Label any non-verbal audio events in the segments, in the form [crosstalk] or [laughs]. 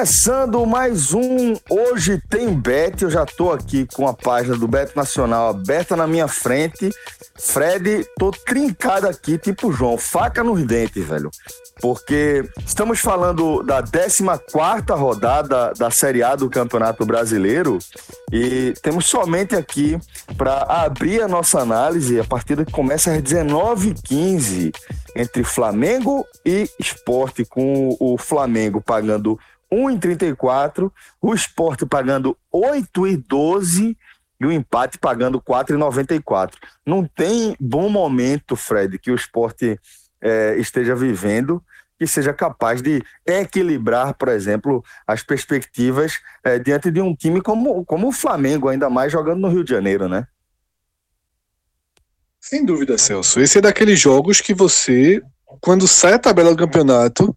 Começando mais um Hoje Tem Bet. Eu já tô aqui com a página do Bet Nacional aberta na minha frente. Fred, tô trincado aqui, tipo João, faca nos dentes, velho. Porque estamos falando da 14 rodada da Série A do Campeonato Brasileiro e temos somente aqui para abrir a nossa análise a partida que começa às 19h15 entre Flamengo e Esporte, com o Flamengo pagando 1,34, o Esporte pagando 8,12 e o empate pagando 4,94. Não tem bom momento, Fred, que o esporte é, esteja vivendo que seja capaz de equilibrar, por exemplo, as perspectivas é, diante de um time como, como o Flamengo, ainda mais jogando no Rio de Janeiro, né? Sem dúvida, Celso. Esse é daqueles jogos que você, quando sai a tabela do campeonato,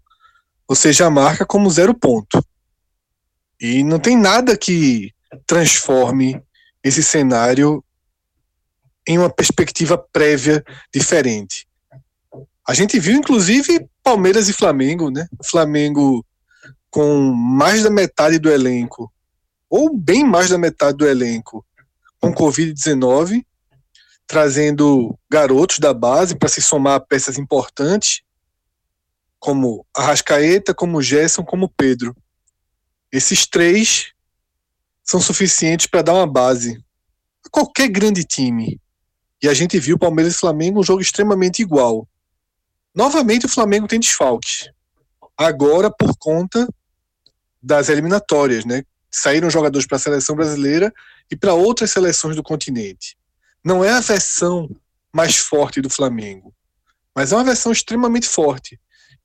você já marca como zero ponto. E não tem nada que transforme esse cenário em uma perspectiva prévia diferente. A gente viu, inclusive, Palmeiras e Flamengo, né? O Flamengo com mais da metade do elenco, ou bem mais da metade do elenco, com Covid-19, trazendo garotos da base para se somar a peças importantes, como Arrascaeta, como Gerson, como Pedro. Esses três são suficientes para dar uma base a qualquer grande time. E a gente viu Palmeiras e Flamengo um jogo extremamente igual. Novamente o Flamengo tem desfalques. Agora por conta das eliminatórias, né? Saíram jogadores para a seleção brasileira e para outras seleções do continente. Não é a versão mais forte do Flamengo, mas é uma versão extremamente forte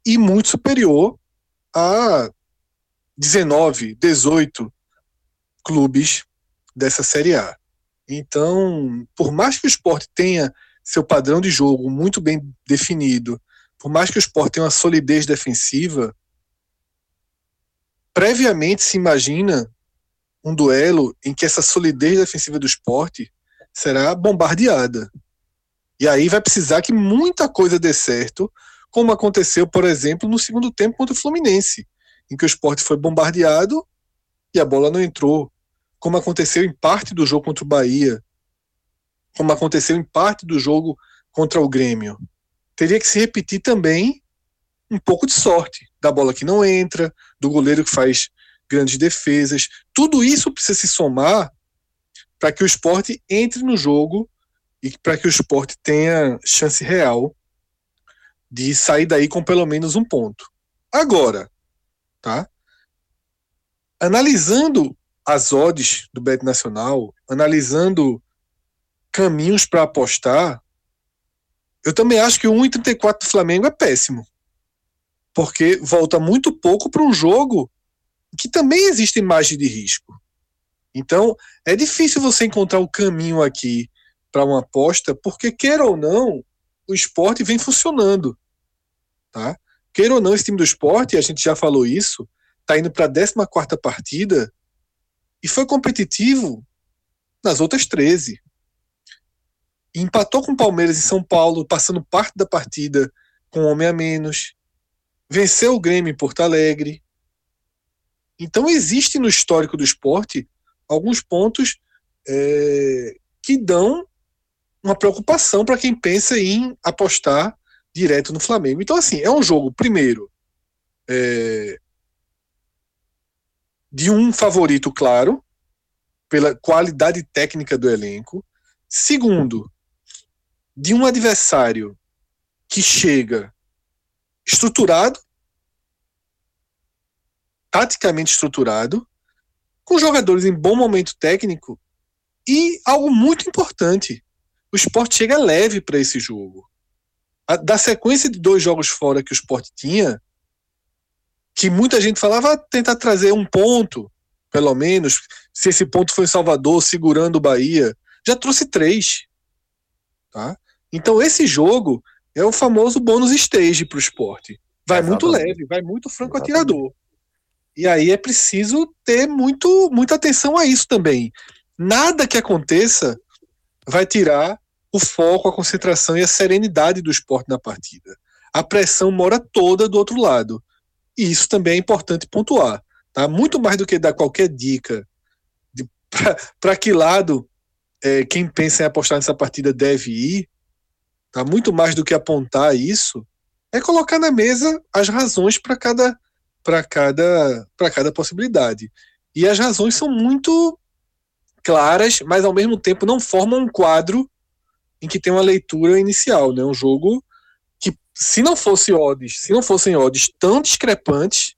e muito superior a 19, 18 clubes dessa Série A. Então, por mais que o esporte tenha seu padrão de jogo muito bem definido por mais que o esporte tenha uma solidez defensiva, previamente se imagina um duelo em que essa solidez defensiva do esporte será bombardeada. E aí vai precisar que muita coisa dê certo, como aconteceu, por exemplo, no segundo tempo contra o Fluminense, em que o esporte foi bombardeado e a bola não entrou. Como aconteceu em parte do jogo contra o Bahia, como aconteceu em parte do jogo contra o Grêmio teria que se repetir também um pouco de sorte da bola que não entra, do goleiro que faz grandes defesas. Tudo isso precisa se somar para que o esporte entre no jogo e para que o esporte tenha chance real de sair daí com pelo menos um ponto. Agora, tá? Analisando as odds do Bet Nacional, analisando caminhos para apostar, eu também acho que o 1,34 do Flamengo é péssimo. Porque volta muito pouco para um jogo que também existe margem de risco. Então, é difícil você encontrar o caminho aqui para uma aposta, porque, queira ou não, o esporte vem funcionando. Tá? Queira ou não, esse time do esporte, a gente já falou isso, está indo para a 14 partida e foi competitivo nas outras 13 empatou com o Palmeiras em São Paulo, passando parte da partida com homem a menos. Venceu o Grêmio em Porto Alegre. Então existe no histórico do esporte alguns pontos é, que dão uma preocupação para quem pensa em apostar direto no Flamengo. Então, assim, é um jogo, primeiro, é, de um favorito claro, pela qualidade técnica do elenco. Segundo, de um adversário que chega estruturado, taticamente estruturado, com jogadores em bom momento técnico e algo muito importante: o esporte chega leve para esse jogo. A, da sequência de dois jogos fora que o esporte tinha, que muita gente falava ah, tentar trazer um ponto, pelo menos, se esse ponto foi em Salvador, segurando o Bahia, já trouxe três. Tá? Então esse jogo é o famoso bônus stage para o esporte. Vai Exatamente. muito leve, vai muito franco atirador. E aí é preciso ter muito, muita atenção a isso também. Nada que aconteça vai tirar o foco, a concentração e a serenidade do esporte na partida. A pressão mora toda do outro lado. E isso também é importante pontuar. Tá? Muito mais do que dar qualquer dica [laughs] para que lado é, quem pensa em apostar nessa partida deve ir, tá? muito mais do que apontar isso, é colocar na mesa as razões para cada para cada para cada possibilidade. E as razões são muito claras, mas ao mesmo tempo não formam um quadro em que tem uma leitura inicial, né? Um jogo que se não fosse odds, se não fossem odds tão discrepantes,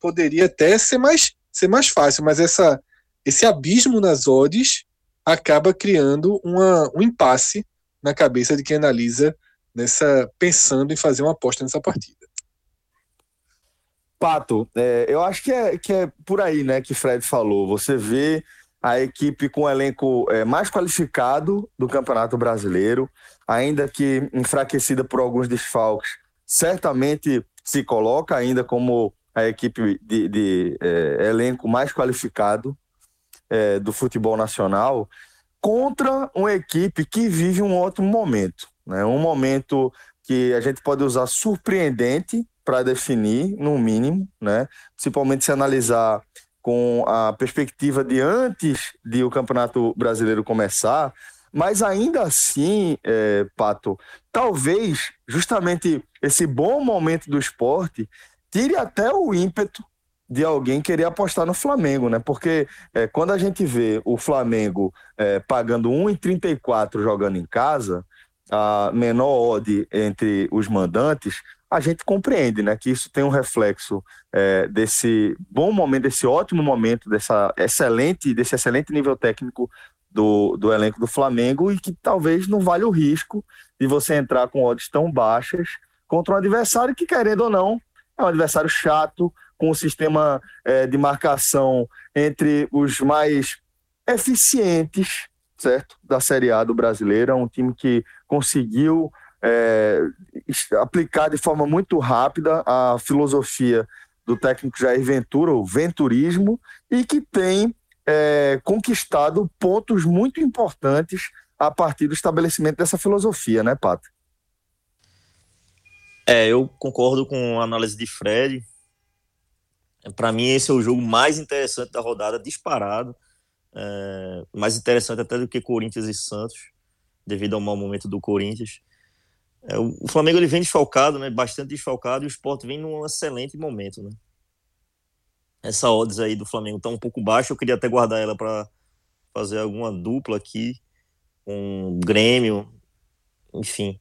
poderia até ser mais ser mais fácil, mas essa esse abismo nas odds acaba criando uma, um impasse na cabeça de quem analisa nessa pensando em fazer uma aposta nessa partida. Pato, é, eu acho que é, que é por aí, né, que Fred falou. Você vê a equipe com o elenco é, mais qualificado do Campeonato Brasileiro, ainda que enfraquecida por alguns desfalques, certamente se coloca ainda como a equipe de, de é, elenco mais qualificado é, do futebol nacional contra uma equipe que vive um ótimo momento. Né? Um momento que a gente pode usar surpreendente para definir, no mínimo, né? principalmente se analisar com a perspectiva de antes de o Campeonato Brasileiro começar, mas ainda assim, é, Pato, talvez justamente esse bom momento do esporte tire até o ímpeto de alguém querer apostar no Flamengo, né? Porque é, quando a gente vê o Flamengo é, pagando 1,34 jogando em casa, a menor odd entre os mandantes, a gente compreende, né? Que isso tem um reflexo é, desse bom momento, desse ótimo momento, dessa excelente, desse excelente nível técnico do, do elenco do Flamengo e que talvez não vale o risco de você entrar com odds tão baixas contra um adversário que, querendo ou não, é um adversário chato, com o sistema é, de marcação entre os mais eficientes, certo? Da Série A do brasileiro. É um time que conseguiu é, aplicar de forma muito rápida a filosofia do técnico Jair Ventura, o venturismo, e que tem é, conquistado pontos muito importantes a partir do estabelecimento dessa filosofia, né, Pato? É, eu concordo com a análise de Fred. Para mim, esse é o jogo mais interessante da rodada, disparado. É, mais interessante até do que Corinthians e Santos, devido ao mau momento do Corinthians. É, o, Flamengo ele vem desfalcado, né, bastante desfalcado, e o Sport vem num excelente momento. Né? Essa odds aí do Flamengo está um pouco baixa, eu queria até guardar ela para fazer alguma dupla aqui com Grêmio, enfim.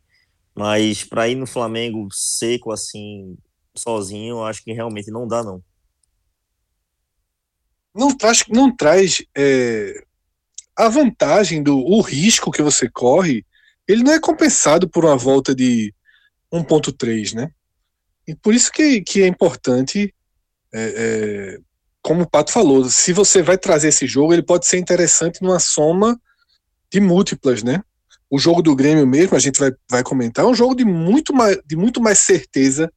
Mas para ir no Flamengo seco assim, sozinho, eu acho que realmente não dá, não não traz, não traz é, a vantagem do o risco que você corre, ele não é compensado por uma volta de 1.3, né? E por isso que, que é importante, é, é, como o Pato falou, se você vai trazer esse jogo, ele pode ser interessante numa soma de múltiplas, né? O jogo do Grêmio mesmo, a gente vai, vai comentar, é um jogo de muito mais, de muito mais certeza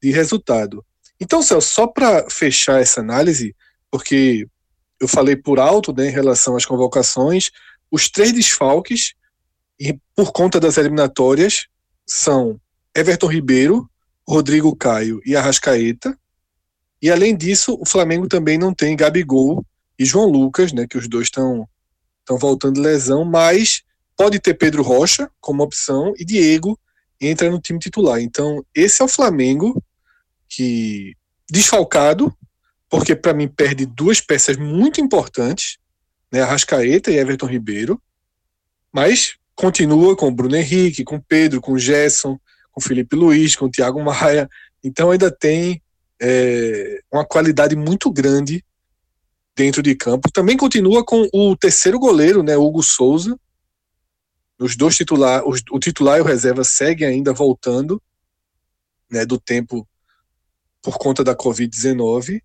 de resultado. Então, Celso, só para fechar essa análise, porque eu falei por alto né, em relação às convocações, os três desfalques, e por conta das eliminatórias, são Everton Ribeiro, Rodrigo Caio e Arrascaeta. E além disso, o Flamengo também não tem Gabigol e João Lucas, né, que os dois estão estão voltando de lesão, mas pode ter Pedro Rocha como opção e Diego entra no time titular. Então, esse é o Flamengo que desfalcado, porque para mim perde duas peças muito importantes, né, Arrascaeta e Everton Ribeiro, mas continua com o Bruno Henrique, com Pedro, com Gerson, com Felipe Luiz, com Thiago Maia, então ainda tem é, uma qualidade muito grande dentro de campo. Também continua com o terceiro goleiro, né, Hugo Souza. Os dois titulares, o titular e o reserva seguem ainda voltando, né, do tempo por conta da Covid-19,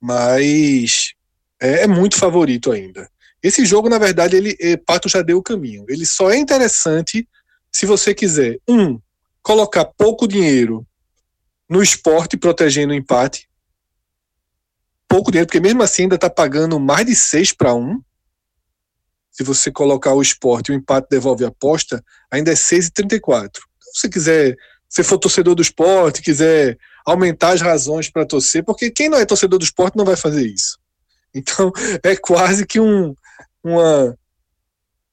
mas é, é, muito favorito ainda. Esse jogo, na verdade, ele é, Pato já deu o caminho. Ele só é interessante se você quiser, um, colocar pouco dinheiro no esporte protegendo o empate. Pouco dinheiro, porque mesmo assim ainda está pagando mais de 6 para 1. Se você colocar o esporte e o empate devolve a aposta, ainda é 6,34. Então, se você quiser, se for torcedor do esporte, quiser aumentar as razões para torcer, porque quem não é torcedor do esporte não vai fazer isso. Então, [laughs] é quase que um, uma,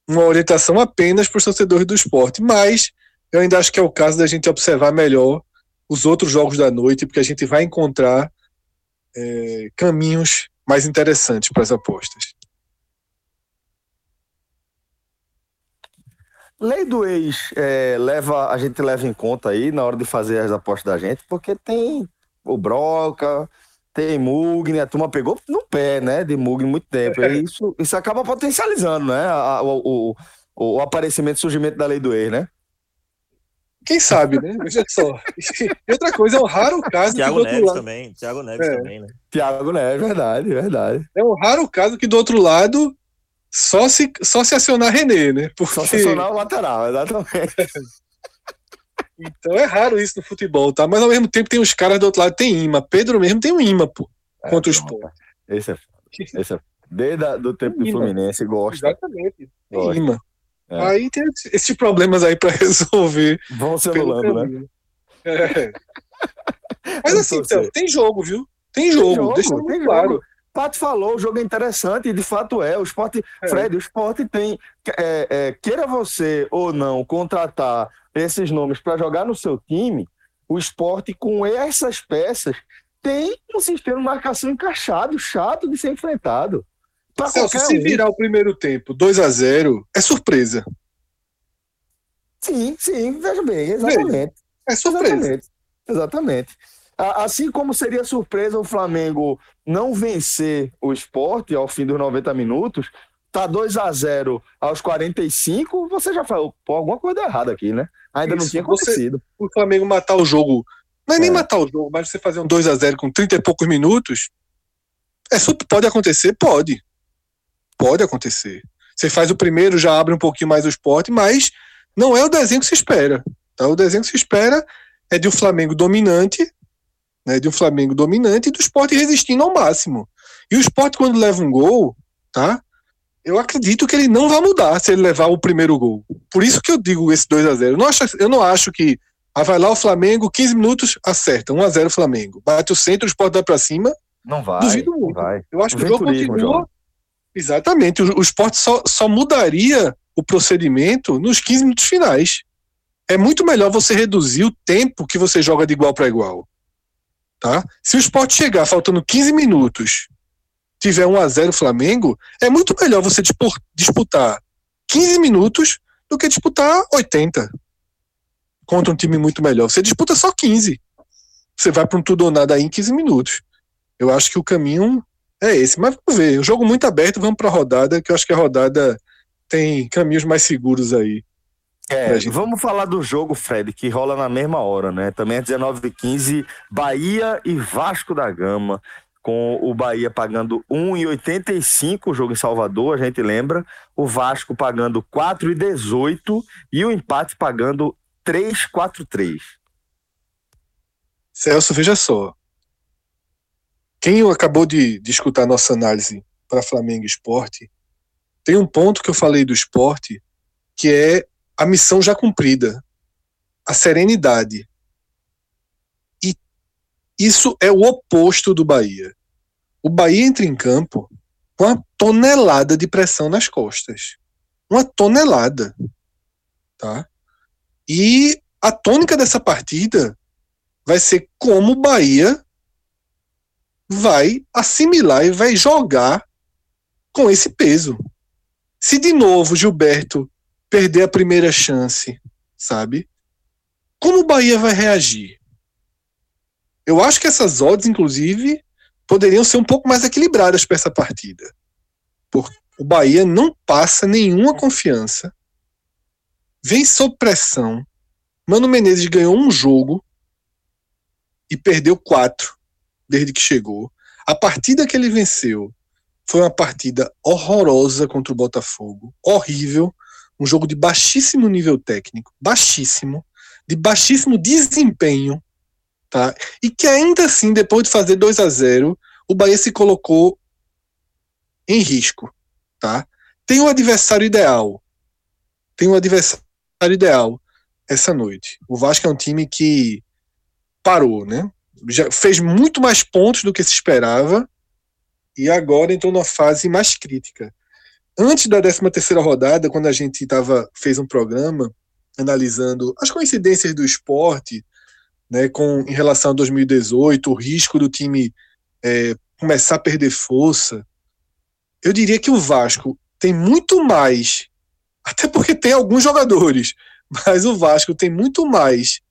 uma orientação apenas para os torcedores do esporte. Mas eu ainda acho que é o caso da gente observar melhor os outros jogos da noite, porque a gente vai encontrar é, caminhos mais interessantes para as apostas. Lei do ex é, leva, a gente leva em conta aí na hora de fazer as apostas da gente, porque tem o Broca, tem Mugni, a turma pegou no pé, né, de Mugni muito tempo. E isso, isso acaba potencializando, né, a, o, o, o, aparecimento, surgimento da lei do ex, né? Quem sabe, né? Veja só. E outra coisa, é um raro caso. Tiago Neves lado... também. Tiago Neves é. também, né? Tiago Neves, verdade, verdade. É um raro caso que do outro lado só se, só se acionar René, né? Porque... Só se acionar o lateral, exatamente. [laughs] então é raro isso no futebol, tá? Mas ao mesmo tempo tem os caras do outro lado, tem imã. Pedro mesmo tem um imã, pô, é, contra o esporte. Esse é, esse é Desde o tempo do Fluminense, gosta. Exatamente. Gosta. Imã. É. Aí tem esses problemas aí para [laughs] resolver. Vão se anulando, né? É. [laughs] Mas assim, então, tem jogo, viu? Tem jogo, tem jogo deixa tem claro. Jogo. Pato falou, o jogo é interessante, e de fato é. O esporte, é. Fred, o esporte tem. É, é, queira você ou não contratar esses nomes para jogar no seu time, o esporte, com essas peças, tem um sistema de marcação encaixado, chato de ser enfrentado. Celso, se um. virar o primeiro tempo 2 a 0 é surpresa. Sim, sim, veja bem, exatamente. É surpresa. Exatamente. exatamente. Assim como seria surpresa o Flamengo não vencer o esporte ao fim dos 90 minutos, tá 2 a 0 aos 45, você já falou, pô, alguma coisa errada aqui, né? Ainda Isso, não tinha acontecido. Você, o Flamengo matar o jogo, não é, é, nem matar o jogo, mas você fazer um 2 a 0 com 30 e poucos minutos, é, pode acontecer? Pode. Pode acontecer. Você faz o primeiro, já abre um pouquinho mais o esporte, mas não é o desenho que se espera. Tá? O desenho que se espera é de um Flamengo dominante, né, de um Flamengo dominante e do esporte resistindo ao máximo. E o esporte, quando leva um gol, tá? Eu acredito que ele não vai mudar se ele levar o primeiro gol. Por isso que eu digo esse 2 a 0 eu não acho, eu não acho que ah, vai lá o Flamengo, 15 minutos, acerta, 1 a 0 Flamengo. Bate o centro, o esporte vai para cima. Não vai. Duvido muito. Vai. Eu acho que o jogo continua. Jogo. Exatamente. O, o esporte só, só mudaria o procedimento nos 15 minutos finais. É muito melhor você reduzir o tempo que você joga de igual para igual. Tá? Se o esporte chegar faltando 15 minutos, tiver 1 a 0 Flamengo, é muito melhor você disputar 15 minutos do que disputar 80 contra um time muito melhor. Você disputa só 15. Você vai para um tudo ou nada aí em 15 minutos. Eu acho que o caminho é esse. Mas vamos ver. O jogo muito aberto, vamos para a rodada, que eu acho que a rodada tem caminhos mais seguros aí. É, vamos falar do jogo, Fred, que rola na mesma hora, né? Também é 19h15, Bahia e Vasco da Gama, com o Bahia pagando 1,85 o jogo em Salvador, a gente lembra, o Vasco pagando 4,18 e o empate pagando 3,43. Celso, veja só. Quem acabou de, de escutar nossa análise para Flamengo Esporte, tem um ponto que eu falei do esporte que é a missão já cumprida, a serenidade. E isso é o oposto do Bahia. O Bahia entra em campo com uma tonelada de pressão nas costas. Uma tonelada. Tá? E a tônica dessa partida vai ser como o Bahia vai assimilar e vai jogar com esse peso. Se de novo Gilberto perder a primeira chance, sabe? Como o Bahia vai reagir? Eu acho que essas odds, inclusive, poderiam ser um pouco mais equilibradas para essa partida. Por, o Bahia não passa nenhuma confiança, vem sob pressão. Mano Menezes ganhou um jogo e perdeu quatro desde que chegou. A partida que ele venceu foi uma partida horrorosa contra o Botafogo, horrível, um jogo de baixíssimo nível técnico, baixíssimo, de baixíssimo desempenho, tá? E que ainda assim, depois de fazer 2 a 0, o Bahia se colocou em risco, tá? Tem um adversário ideal. Tem um adversário ideal essa noite. O Vasco é um time que parou, né? Já fez muito mais pontos do que se esperava e agora entrou numa fase mais crítica. Antes da 13 terceira rodada, quando a gente tava, fez um programa analisando as coincidências do esporte, né, com, em relação a 2018, o risco do time é, começar a perder força, eu diria que o Vasco tem muito mais, [laughs] até porque tem alguns jogadores, mas o Vasco tem muito mais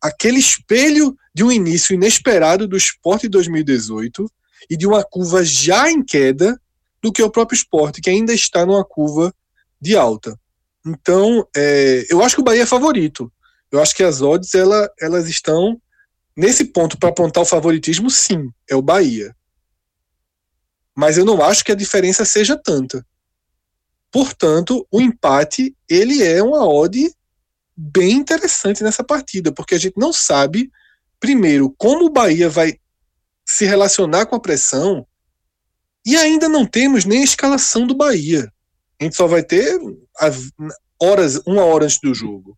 aquele espelho de um início inesperado do esporte de 2018 e de uma curva já em queda do que o próprio esporte, que ainda está numa curva de alta. Então, é, eu acho que o Bahia é favorito. Eu acho que as odds ela, elas estão nesse ponto para apontar o favoritismo, sim, é o Bahia. Mas eu não acho que a diferença seja tanta. Portanto, o empate ele é uma odd bem interessante nessa partida, porque a gente não sabe, primeiro, como o Bahia vai se relacionar com a pressão e ainda não temos nem a escalação do Bahia. A gente só vai ter horas, uma hora antes do jogo.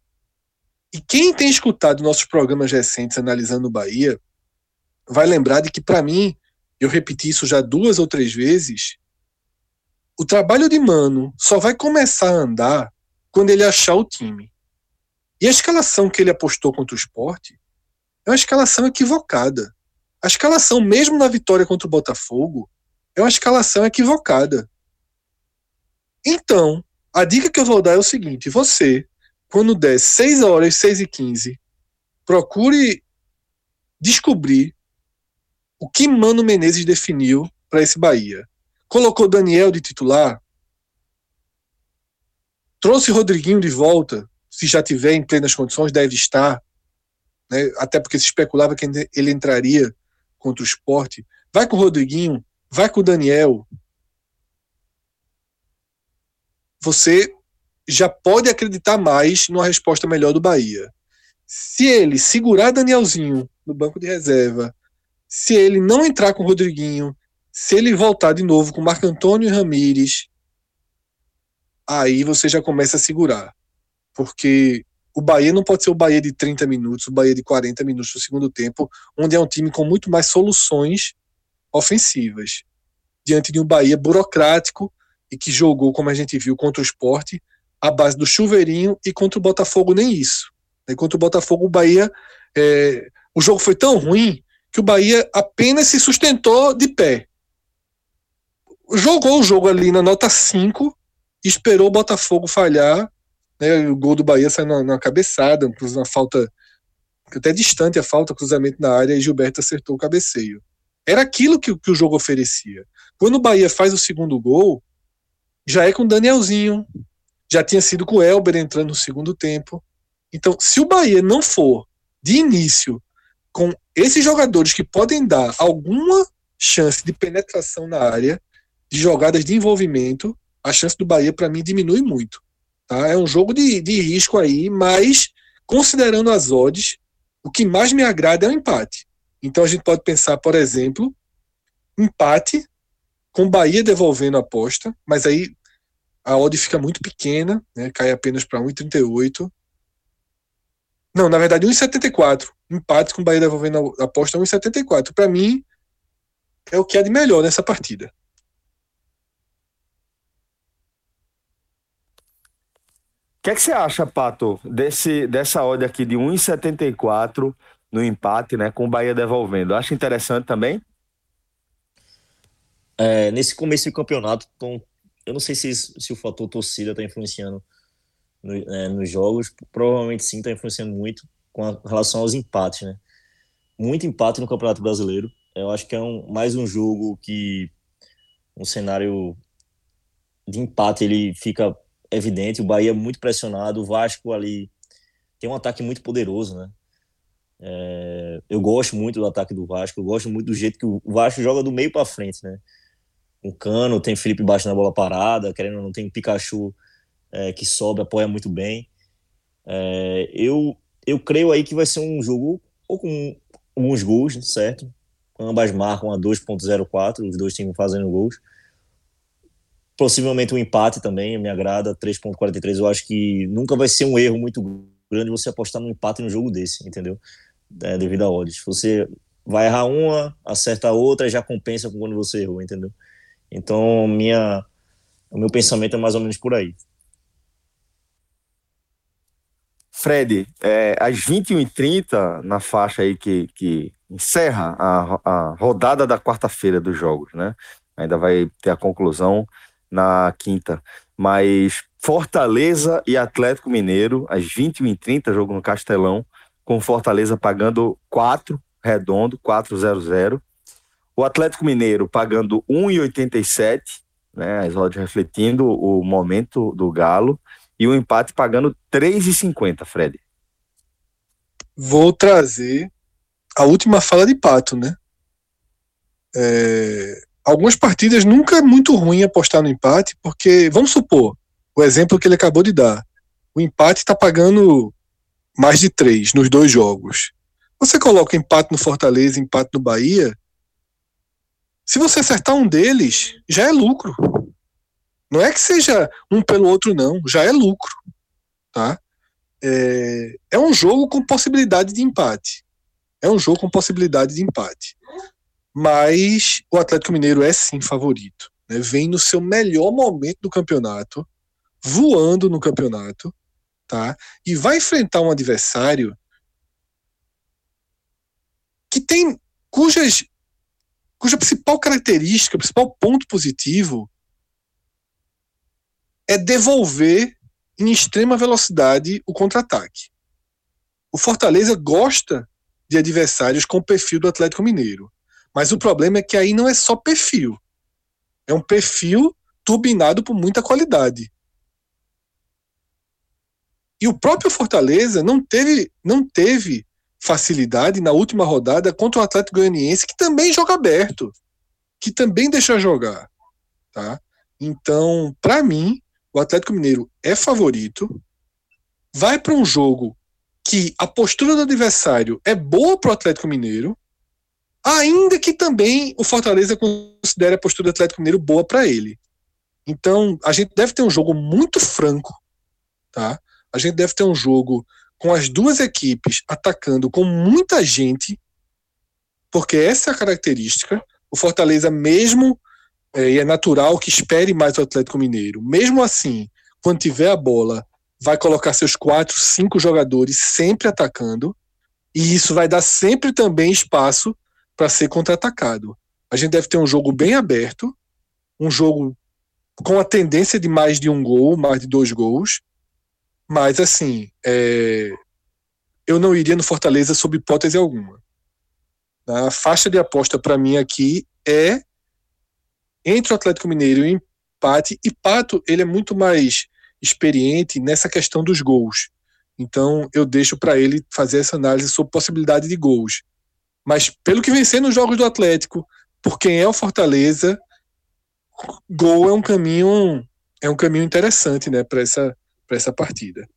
E quem tem escutado nossos programas recentes analisando o Bahia vai lembrar de que, para mim, eu repeti isso já duas ou três vezes, o trabalho de Mano só vai começar a andar quando ele achar o time. E a escalação que ele apostou contra o esporte é uma escalação equivocada. A escalação, mesmo na vitória contra o Botafogo, é uma escalação equivocada. Então, a dica que eu vou dar é o seguinte: você, quando der 6 horas, 6 e 15, procure descobrir o que Mano Menezes definiu para esse Bahia. Colocou Daniel de titular, trouxe Rodriguinho de volta, se já tiver em plenas condições, deve estar, né? até porque se especulava que ele entraria contra o esporte. Vai com o Rodriguinho, vai com o Daniel. Você já pode acreditar mais numa resposta melhor do Bahia. Se ele segurar Danielzinho no banco de reserva, se ele não entrar com o Rodriguinho, se ele voltar de novo com Marco Antônio e Ramires, aí você já começa a segurar. Porque o Bahia não pode ser o Bahia de 30 minutos, o Bahia de 40 minutos no segundo tempo, onde é um time com muito mais soluções ofensivas. Diante de um Bahia burocrático e que jogou, como a gente viu, contra o esporte, a base do chuveirinho e contra o Botafogo nem isso. E contra o Botafogo, o Bahia. É, o jogo foi tão ruim que o Bahia apenas se sustentou de pé. Jogou o jogo ali na nota 5, esperou o Botafogo falhar né, o gol do Bahia saiu na, na cabeçada, uma falta até distante a falta, cruzamento na área e Gilberto acertou o cabeceio. Era aquilo que, que o jogo oferecia. Quando o Bahia faz o segundo gol, já é com o Danielzinho, já tinha sido com o Elber entrando no segundo tempo. Então, se o Bahia não for de início com esses jogadores que podem dar alguma chance de penetração na área, de jogadas de envolvimento, a chance do Bahia, para mim, diminui muito. Tá? É um jogo de, de risco aí, mas considerando as odds, o que mais me agrada é o empate. Então a gente pode pensar, por exemplo, empate com Bahia devolvendo a aposta, mas aí a odd fica muito pequena, né? cai apenas para 1,38. Não, na verdade 1,74. Empate com Bahia devolvendo a aposta 1,74. Para mim é o que há de melhor nessa partida. que, é que você acha, Pato, desse, dessa odd aqui de 1,74 no empate, né, com o Bahia devolvendo? Acha interessante também? É, nesse começo do campeonato, tom, eu não sei se, se o fator torcida está influenciando no, é, nos jogos, provavelmente sim, está influenciando muito com a, relação aos empates, né? Muito empate no Campeonato Brasileiro. Eu acho que é um, mais um jogo que um cenário de empate ele fica evidente. O Bahia é muito pressionado, o Vasco ali tem um ataque muito poderoso, né? É, eu gosto muito do ataque do Vasco, eu gosto muito do jeito que o Vasco joga do meio para frente, né? O Cano tem Felipe baixo na bola parada, querendo ou não, tem Pikachu é, que sobe, apoia muito bem. É, eu, eu creio aí que vai ser um jogo ou com alguns gols, certo? Ambas marcam a 2.04, os dois times fazendo gols. Possivelmente um empate também, me agrada, 3.43. Eu acho que nunca vai ser um erro muito grande você apostar num empate no jogo desse, entendeu? É, devido a odds. Você vai errar uma, acerta a outra já compensa com quando você errou, entendeu? Então, minha, o meu pensamento é mais ou menos por aí. Fred, é, às 21h30, na faixa aí que, que encerra a, a rodada da quarta-feira dos jogos, né? Ainda vai ter a conclusão na quinta. Mas Fortaleza e Atlético Mineiro, às 21h30, jogo no Castelão, com Fortaleza pagando 4, redondo, 4-0-0. O Atlético Mineiro pagando 1,87, né? As odds refletindo o momento do Galo e o empate pagando 3,50, Fred. Vou trazer a última fala de Pato, né? É, algumas partidas nunca é muito ruim apostar no empate, porque, vamos supor, o exemplo que ele acabou de dar. O empate está pagando mais de três nos dois jogos. Você coloca empate no Fortaleza, empate no Bahia. Se você acertar um deles, já é lucro. Não é que seja um pelo outro, não. Já é lucro. Tá? É, é um jogo com possibilidade de empate. É um jogo com possibilidade de empate. Mas o Atlético Mineiro é sim favorito. Né? Vem no seu melhor momento do campeonato, voando no campeonato, tá? E vai enfrentar um adversário que tem cujas cuja principal característica, principal ponto positivo é devolver em extrema velocidade o contra-ataque. O Fortaleza gosta de adversários com o perfil do Atlético Mineiro. Mas o problema é que aí não é só perfil. É um perfil turbinado por muita qualidade. E o próprio Fortaleza não teve, não teve facilidade na última rodada contra o Atlético Goianiense, que também joga aberto, que também deixa jogar. Tá? Então, para mim, o Atlético Mineiro é favorito, vai para um jogo que a postura do adversário é boa para o Atlético Mineiro, ainda que também o Fortaleza considere a postura do Atlético Mineiro boa para ele. Então, a gente deve ter um jogo muito franco, tá? A gente deve ter um jogo com as duas equipes atacando com muita gente, porque essa é a característica. O Fortaleza, mesmo é, e é natural que espere mais o Atlético Mineiro. Mesmo assim, quando tiver a bola, vai colocar seus quatro, cinco jogadores sempre atacando, e isso vai dar sempre também espaço para ser contra-atacado. A gente deve ter um jogo bem aberto, um jogo com a tendência de mais de um gol, mais de dois gols, mas assim, é... eu não iria no Fortaleza sob hipótese alguma. A faixa de aposta para mim aqui é entre o Atlético Mineiro e o empate, e Pato ele é muito mais experiente nessa questão dos gols. Então eu deixo para ele fazer essa análise sobre possibilidade de gols. Mas pelo que sendo nos jogos do Atlético, por quem é o Fortaleza, gol é um caminho é um caminho interessante, né, para essa para essa partida.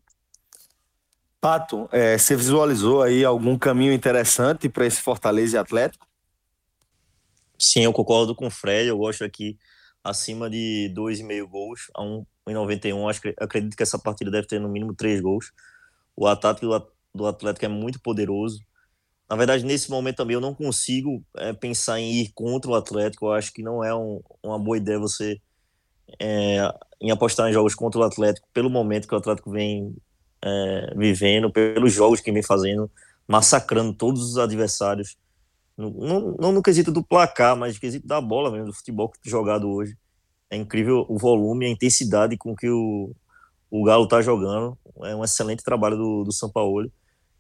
Pato, é, você visualizou aí algum caminho interessante para esse Fortaleza e Atlético? Sim, eu concordo com o Fred. Eu gosto aqui acima de 2,5 gols a 1,91. Acho que acredito que essa partida deve ter no mínimo 3 gols. O ataque do Atlético é muito poderoso. Na verdade, nesse momento também eu não consigo é, pensar em ir contra o Atlético. Eu acho que não é um, uma boa ideia você é, em apostar em jogos contra o Atlético pelo momento que o Atlético vem é, vivendo, pelos jogos que vem fazendo, massacrando todos os adversários não, não no quesito do placar, mas no quesito da bola mesmo, do futebol jogado hoje. É incrível o volume, a intensidade com que o, o Galo está jogando. É um excelente trabalho do, do São Paulo.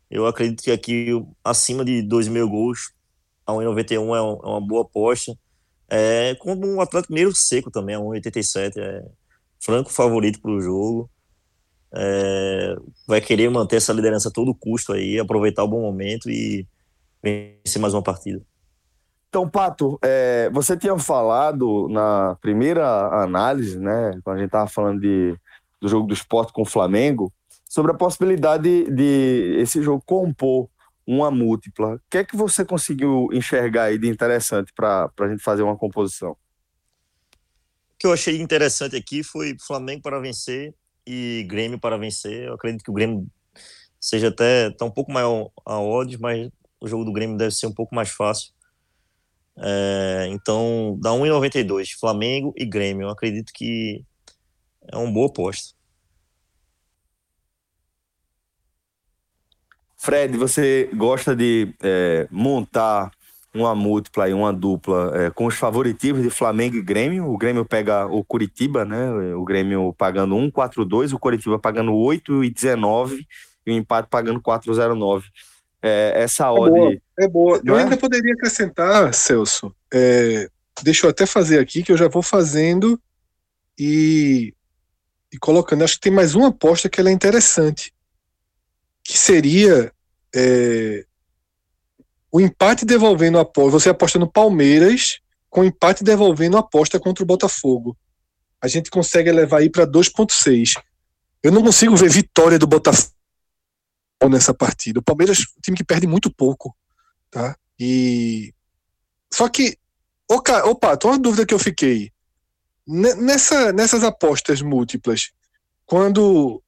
Eu acredito que aqui, acima de 2 mil gols, a 1,91 é, um, é uma boa aposta. É, como um Atlético Mineiro seco também, a 1,87 é franco favorito para o jogo. É, vai querer manter essa liderança a todo custo aí, aproveitar o bom momento e vencer mais uma partida. Então, Pato, é, você tinha falado na primeira análise, né, quando a gente estava falando de, do jogo do esporte com o Flamengo, sobre a possibilidade de, de esse jogo compor uma múltipla. O que é que você conseguiu enxergar aí de interessante para a gente fazer uma composição? O que eu achei interessante aqui foi Flamengo para vencer e Grêmio para vencer. Eu acredito que o Grêmio seja até tá um pouco maior a odds, mas o jogo do Grêmio deve ser um pouco mais fácil. É, então, dá 1,92, Flamengo e Grêmio. Eu acredito que é uma boa aposta. Fred, você gosta de é, montar uma múltipla e uma dupla é, com os favoritivos de Flamengo e Grêmio? O Grêmio pega o Curitiba, né? O Grêmio pagando 1,42, o Curitiba pagando 8,19 e o empate pagando 4,09 é, essa é odd. Boa, é boa. Eu é? ainda poderia acrescentar, Celso. É, deixa eu até fazer aqui, que eu já vou fazendo e, e colocando. Acho que tem mais uma aposta que ela é interessante. Que seria é, o empate devolvendo a aposta. Você aposta no Palmeiras com empate devolvendo a aposta contra o Botafogo. A gente consegue levar aí para 2,6. Eu não consigo ver vitória do Botafogo nessa partida. O Palmeiras é um time que perde muito pouco, tá? E só que opa, opa, uma dúvida que eu fiquei. Nessa, nessas apostas múltiplas, quando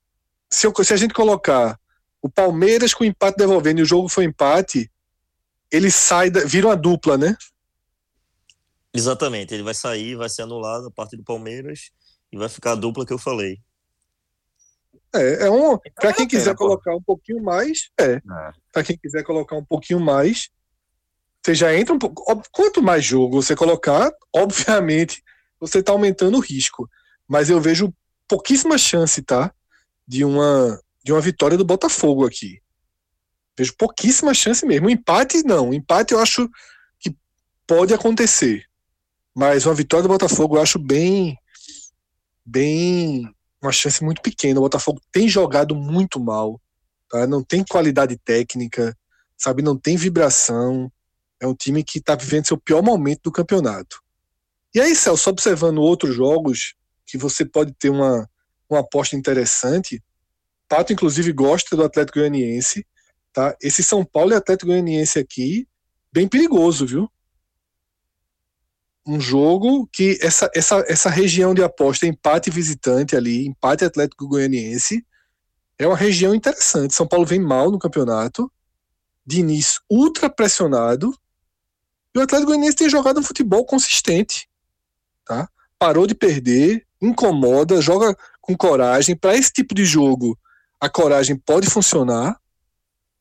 se, eu, se a gente colocar o Palmeiras com empate devolvendo e o jogo foi empate, ele sai, da, vira uma dupla, né? Exatamente, ele vai sair, vai ser anulado a parte do Palmeiras e vai ficar a dupla que eu falei. É, é um. Para quem quiser colocar um pouquinho mais, é. é. Para quem quiser colocar um pouquinho mais, você já entra um pouco. Quanto mais jogo você colocar, obviamente, você está aumentando o risco. Mas eu vejo pouquíssima chance, tá? De uma, de uma vitória do Botafogo aqui. Vejo pouquíssima chance mesmo. Um empate, não. Um empate eu acho que pode acontecer. Mas uma vitória do Botafogo eu acho bem. Bem uma chance muito pequena. O Botafogo tem jogado muito mal, tá? não tem qualidade técnica, sabe, não tem vibração. É um time que está vivendo seu pior momento do campeonato. E aí, Celso, observando outros jogos que você pode ter uma, uma aposta interessante, Pato, inclusive, gosta do Atlético Goianiense. Tá? Esse São Paulo e Atlético Goianiense aqui, bem perigoso, viu? um jogo que essa, essa, essa região de aposta, empate visitante ali, empate Atlético Goianiense, é uma região interessante. São Paulo vem mal no campeonato, Diniz ultra pressionado, e o Atlético Goianiense tem jogado um futebol consistente. Tá? Parou de perder, incomoda, joga com coragem. Para esse tipo de jogo, a coragem pode funcionar.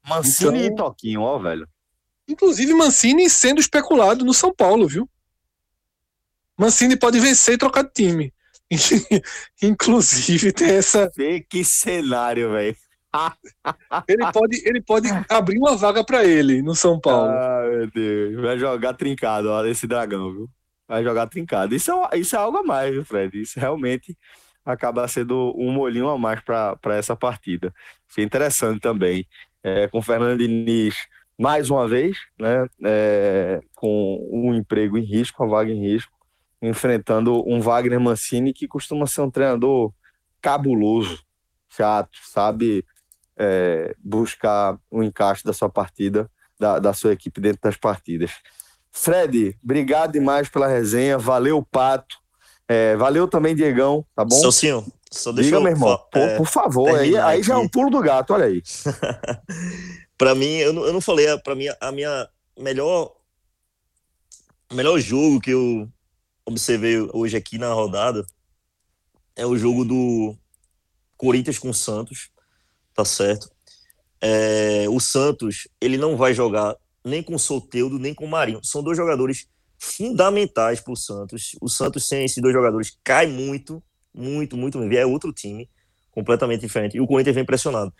Mancini então, e Toquinho, ó, velho. Inclusive Mancini sendo especulado no São Paulo, viu? Mancini pode vencer e trocar de time. [laughs] Inclusive tem essa. Que cenário, velho. [laughs] ele pode, ele pode abrir uma vaga para ele no São Paulo. Ah, meu Deus. Vai jogar trincado, ó, esse dragão, viu? Vai jogar trincado. Isso é, isso é algo a mais, viu, Fred? Isso realmente acaba sendo um molhinho a mais para essa partida. É interessante também. É, com o Fernando Diniz, mais uma vez, né? É, com um emprego em risco, a vaga em risco enfrentando um Wagner Mancini que costuma ser um treinador cabuloso, chato, sabe é, buscar o encaixe da sua partida, da, da sua equipe dentro das partidas. Fred, obrigado demais pela resenha, valeu Pato, é, valeu também Diegão, tá bom? Socinho, só deixa Diga, eu, meu irmão, por, é, por favor, aí, aí já é um pulo do gato, olha aí. [laughs] para mim, eu não, eu não falei, para mim, a minha melhor melhor jogo que eu observei hoje aqui na rodada é o jogo do Corinthians com o Santos, tá certo? É, o Santos, ele não vai jogar nem com o Soteudo, nem com o Marinho. São dois jogadores fundamentais para o Santos. O Santos, sem esses dois jogadores, cai muito, muito, muito. É outro time, completamente diferente. E o Corinthians vem pressionado.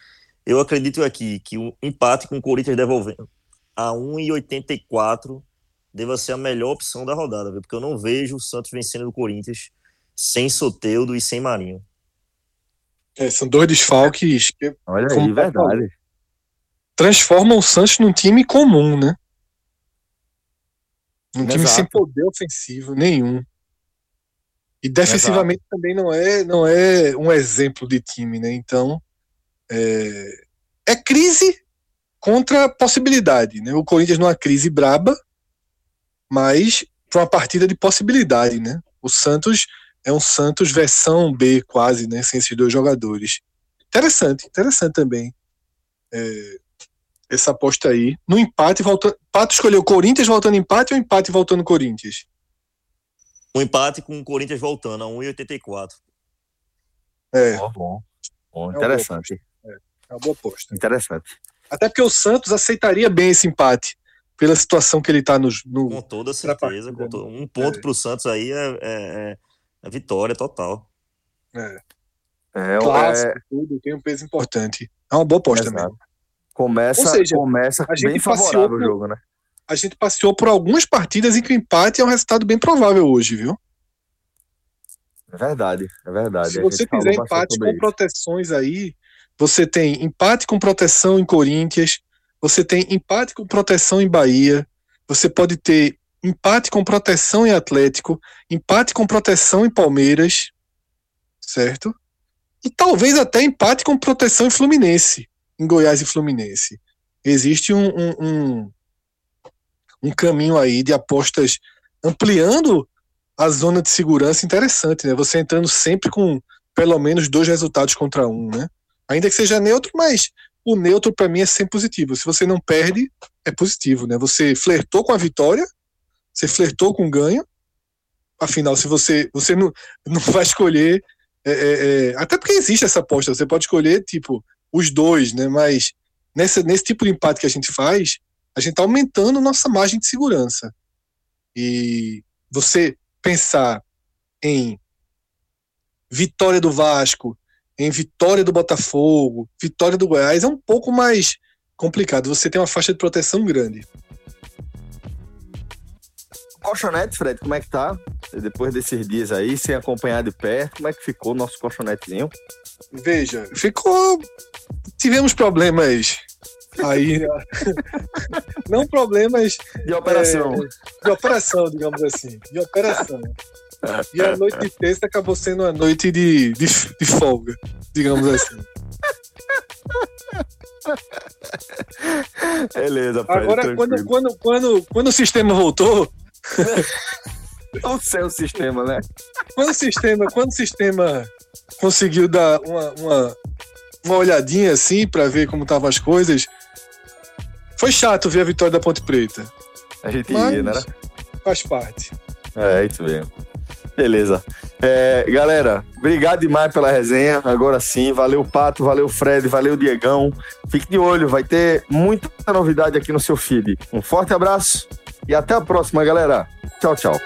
Eu acredito aqui que o empate com o Corinthians devolvendo a 1,84 deva ser a melhor opção da rodada, viu? porque eu não vejo o Santos vencendo o Corinthians sem Soteudo e sem Marinho. É, são dois desfalques que, Olha aí, verdade. Transformam o Santos num time comum, né? Um time sem poder ofensivo nenhum. E defensivamente Exato. também não é, não é um exemplo de time, né? Então, é, é crise contra possibilidade, né? O Corinthians numa crise braba, mas para uma partida de possibilidade, né? O Santos é um Santos versão B quase, né? Sem esses dois jogadores. Interessante, interessante também. É, essa aposta aí. No empate, volta... Pato escolheu Corinthians voltando empate ou empate voltando Corinthians? Um empate com o Corinthians voltando a 1,84. É. Oh, bom. bom. Interessante. É, é uma boa aposta. Interessante. Até porque o Santos aceitaria bem esse empate pela situação que ele está no, no, Com toda certeza. Com to... Um ponto é. para o Santos aí é, é, é, vitória total. É. É, Clássico, é... tudo, tem um peso importante. É uma boa aposta mesmo. Começa, seja, começa a gente bem favorável por, o jogo, né? A gente passeou por algumas partidas em que o empate é um resultado bem provável hoje, viu? É verdade, é verdade. Se você fizer empate com isso. proteções aí, você tem empate com proteção em Corinthians, você tem empate com proteção em Bahia, você pode ter empate com proteção em Atlético, empate com proteção em Palmeiras, certo? E talvez até empate com proteção em Fluminense em Goiás e Fluminense. Existe um, um, um, um caminho aí de apostas ampliando a zona de segurança interessante, né? Você entrando sempre com pelo menos dois resultados contra um, né? Ainda que seja neutro, mas o neutro para mim é sempre positivo. Se você não perde, é positivo, né? Você flertou com a vitória, você flertou com o ganho. Afinal, se você você não, [laughs] não vai escolher, é, é, é, até porque existe essa aposta, você pode escolher tipo os dois, né? Mas nesse, nesse tipo de empate que a gente faz, a gente está aumentando nossa margem de segurança. E você pensar em vitória do Vasco, em vitória do Botafogo, vitória do Goiás, é um pouco mais complicado. Você tem uma faixa de proteção grande. Colchonete, Fred, como é que tá? Depois desses dias aí, sem acompanhar de perto, como é que ficou o nosso colchonetezinho? Veja, ficou. Tivemos problemas aí. Né? [laughs] Não problemas. De operação. É, de operação, digamos assim. De operação. E a noite de terça acabou sendo uma noite de, de, de folga, digamos assim. Beleza, Fred, Agora, quando, quando, quando, quando o sistema voltou, [laughs] o seu sistema, né? Quando o sistema, quando o sistema conseguiu dar uma, uma, uma olhadinha assim para ver como estavam as coisas, foi chato ver a vitória da Ponte Preta. A gente Mas ia, né? Faz parte. É, isso mesmo. Beleza. É, galera, obrigado demais pela resenha. Agora sim, valeu Pato, valeu Fred, valeu Diegão. Fique de olho, vai ter muita novidade aqui no seu feed. Um forte abraço e até a próxima, galera. Tchau, tchau.